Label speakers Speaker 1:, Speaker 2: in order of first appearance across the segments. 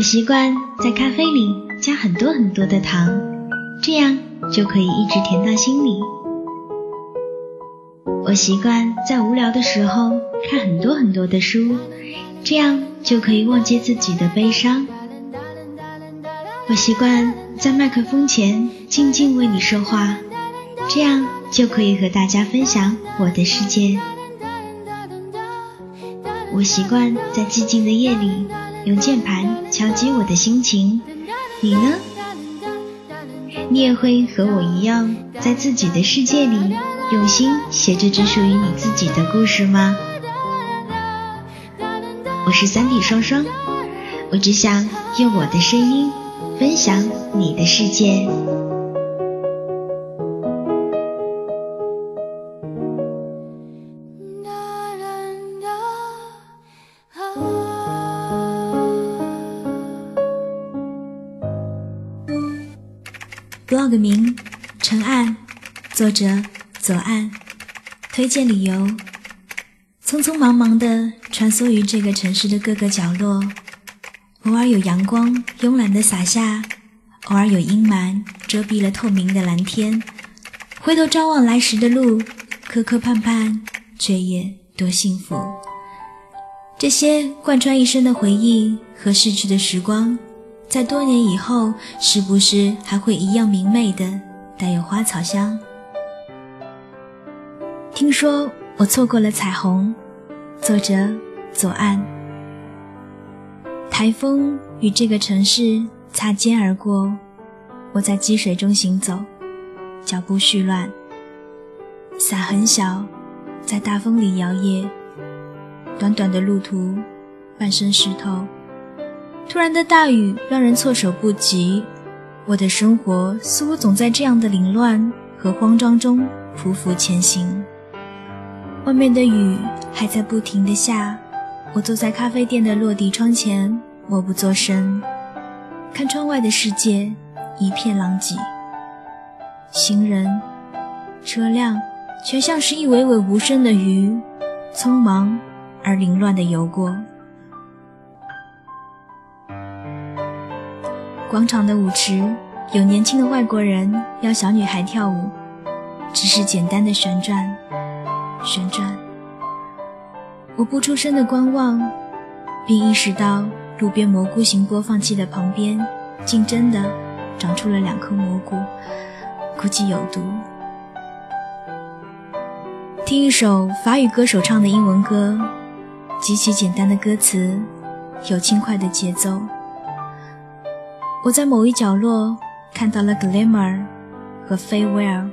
Speaker 1: 我习惯在咖啡里加很多很多的糖，这样就可以一直甜到心里。我习惯在无聊的时候看很多很多的书，这样就可以忘记自己的悲伤。我习惯在麦克风前静静为你说话，这样就可以和大家分享我的世界。我习惯在寂静的夜里。用键盘敲击我的心情，你呢？你也会和我一样，在自己的世界里用心写着只属于你自己的故事吗？我是三 D 双双，我只想用我的声音分享你的世界。者：左岸，推荐理由：匆匆忙忙地穿梭于这个城市的各个角落，偶尔有阳光慵懒地洒下，偶尔有阴霾遮蔽了透明的蓝天。回头张望来时的路，磕磕绊绊，却也多幸福。这些贯穿一生的回忆和逝去的时光。在多年以后，是不是还会一样明媚的，带有花草香？听说我错过了彩虹，作者左岸。台风与这个城市擦肩而过，我在积水中行走，脚步絮乱，伞很小，在大风里摇曳，短短的路途，半身湿透。突然的大雨让人措手不及，我的生活似乎总在这样的凌乱和慌张中匍匐前行。外面的雨还在不停地下，我坐在咖啡店的落地窗前，默不作声，看窗外的世界一片狼藉，行人、车辆全像是一尾尾无声的鱼，匆忙而凌乱地游过。广场的舞池有年轻的外国人邀小女孩跳舞，只是简单的旋转，旋转。我不出声的观望，并意识到路边蘑菇型播放器的旁边，竟真的长出了两颗蘑菇，估计有毒。听一首法语歌手唱的英文歌，极其简单的歌词，有轻快的节奏。我在某一角落看到了 glimmer 和 farewell，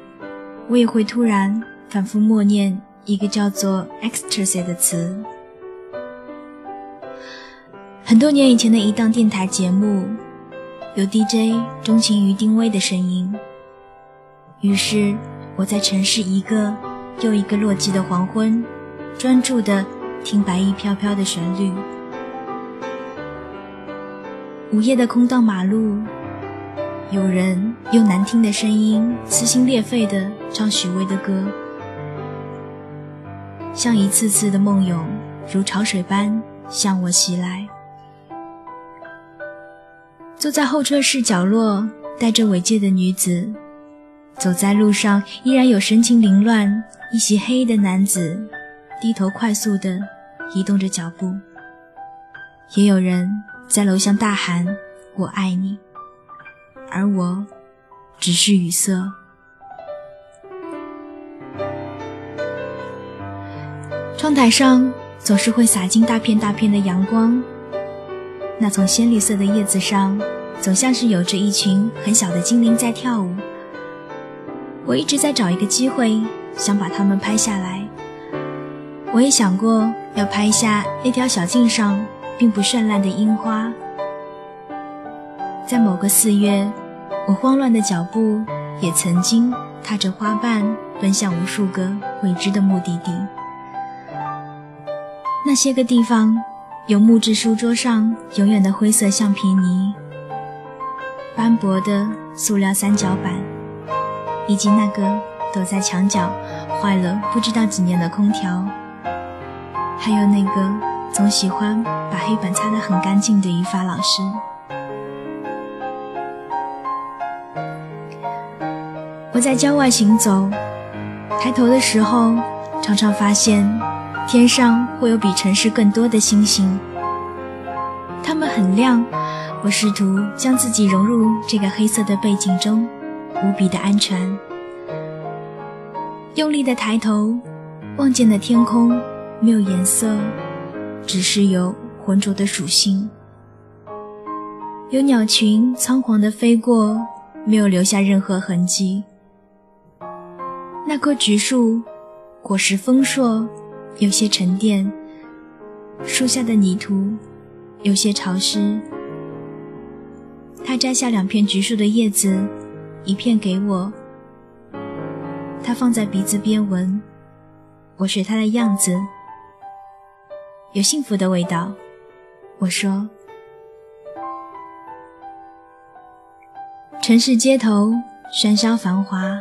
Speaker 1: 我也会突然反复默念一个叫做 ecstasy 的词。很多年以前的一档电台节目，有 DJ 钟情于丁薇的声音，于是我在城市一个又一个落寂的黄昏，专注的听白衣飘飘的旋律。午夜的空荡马路，有人用难听的声音撕心裂肺的唱许巍的歌，像一次次的梦涌，如潮水般向我袭来。坐在候车室角落，戴着尾戒的女子，走在路上依然有神情凌乱、一袭黑衣的男子，低头快速地移动着脚步，也有人。在楼下大喊“我爱你”，而我只是语塞。窗台上总是会洒进大片大片的阳光，那丛鲜绿色的叶子上，总像是有着一群很小的精灵在跳舞。我一直在找一个机会，想把它们拍下来。我也想过要拍下那条小径上。并不绚烂的樱花，在某个四月，我慌乱的脚步也曾经踏着花瓣奔向无数个未知的目的地。那些个地方，有木质书桌上永远的灰色橡皮泥，斑驳的塑料三角板，以及那个躲在墙角、坏了不知道几年的空调，还有那个总喜欢把黑板擦得很干净的语法老师。我在郊外行走，抬头的时候，常常发现天上会有比城市更多的星星。它们很亮，我试图将自己融入这个黑色的背景中，无比的安全。用力的抬头，望见的天空没有颜色，只是有浑浊的属性。有鸟群仓皇的飞过，没有留下任何痕迹。那棵橘树，果实丰硕，有些沉淀。树下的泥土有些潮湿。他摘下两片橘树的叶子，一片给我。他放在鼻子边闻，我学他的样子，有幸福的味道。我说。城市街头喧嚣繁华，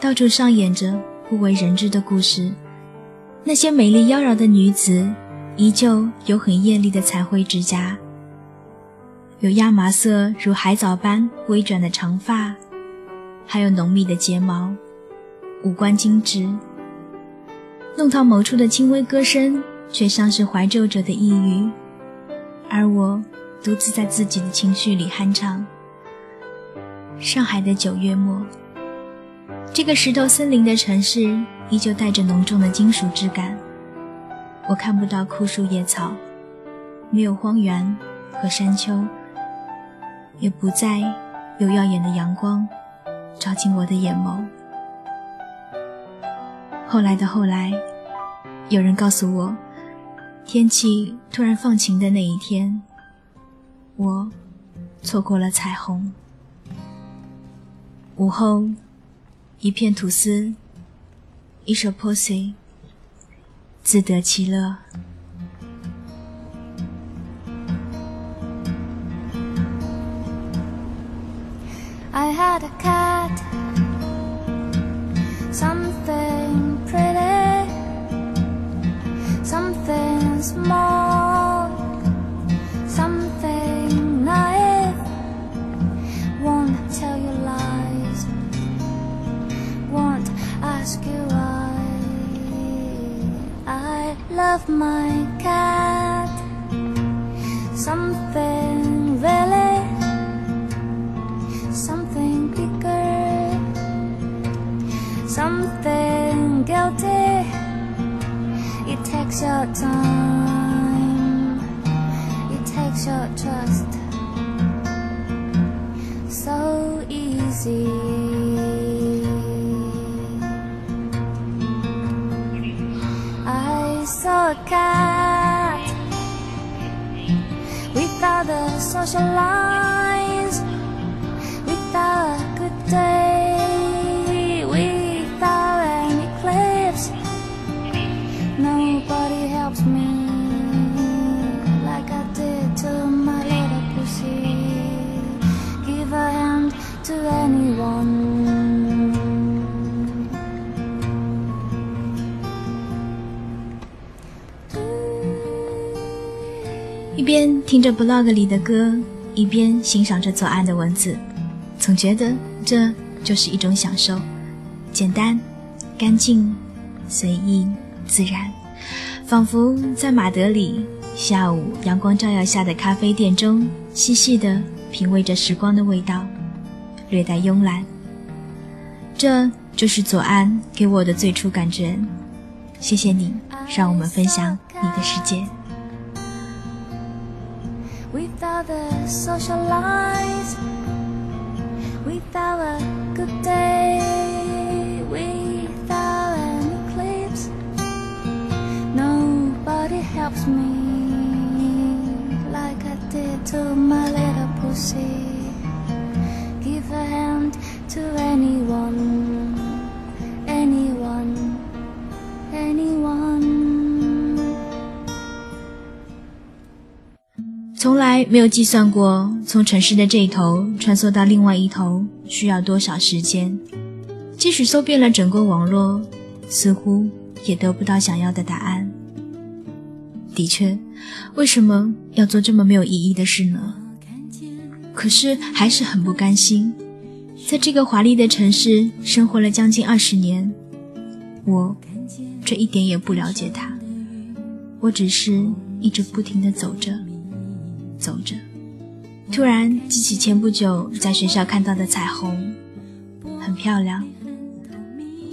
Speaker 1: 到处上演着不为人知的故事。那些美丽妖娆的女子，依旧有很艳丽的彩绘指甲，有亚麻色如海藻般微卷的长发，还有浓密的睫毛，五官精致。弄堂某处的轻微歌声，却像是怀旧者的呓语，而我独自在自己的情绪里酣畅。上海的九月末，这个石头森林的城市依旧带着浓重的金属质感。我看不到枯树叶草，没有荒原和山丘，也不再有耀眼的阳光照进我的眼眸。后来的后来，有人告诉我，天气突然放晴的那一天，我错过了彩虹。午后，一片吐司，一首 Pussy，自得其乐。
Speaker 2: I saw a cat without the social
Speaker 1: life. 听着 blog 里的歌，一边欣赏着左岸的文字，总觉得这就是一种享受，简单、干净、随意、自然，仿佛在马德里下午阳光照耀下的咖啡店中，细细的品味着时光的味道，略带慵懒。这就是左岸给我的最初感觉。谢谢你，让我们分享你的世界。
Speaker 2: Without the social lies, without a good day, without an eclipse. Nobody helps me like I did to my little pussy. Give a hand to anyone,
Speaker 1: 从来没有计算过从城市的这一头穿梭到另外一头需要多少时间，即使搜遍了整个网络，似乎也得不到想要的答案。的确，为什么要做这么没有意义的事呢？可是还是很不甘心，在这个华丽的城市生活了将近二十年，我却一点也不了解它。我只是一直不停地走着，走着，突然记起前不久在学校看到的彩虹，很漂亮。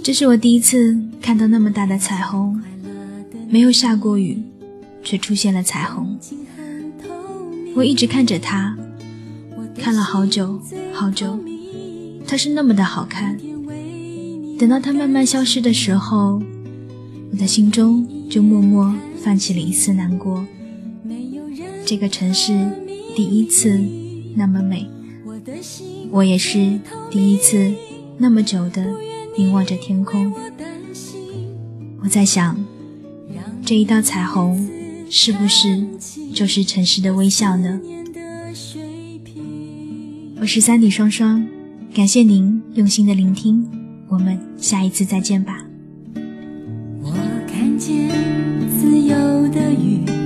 Speaker 1: 这是我第一次看到那么大的彩虹，没有下过雨，却出现了彩虹。我一直看着它，看了好久好久，它是那么的好看。等到它慢慢消失的时候，我的心中就默默。泛起了一丝难过。这个城市第一次那么美，我也是第一次那么久的凝望着天空。我在想，这一道彩虹是不是就是城市的微笑呢？我是三里双双，感谢您用心的聆听，我们下一次再见吧。
Speaker 2: 我看见。自由的雨。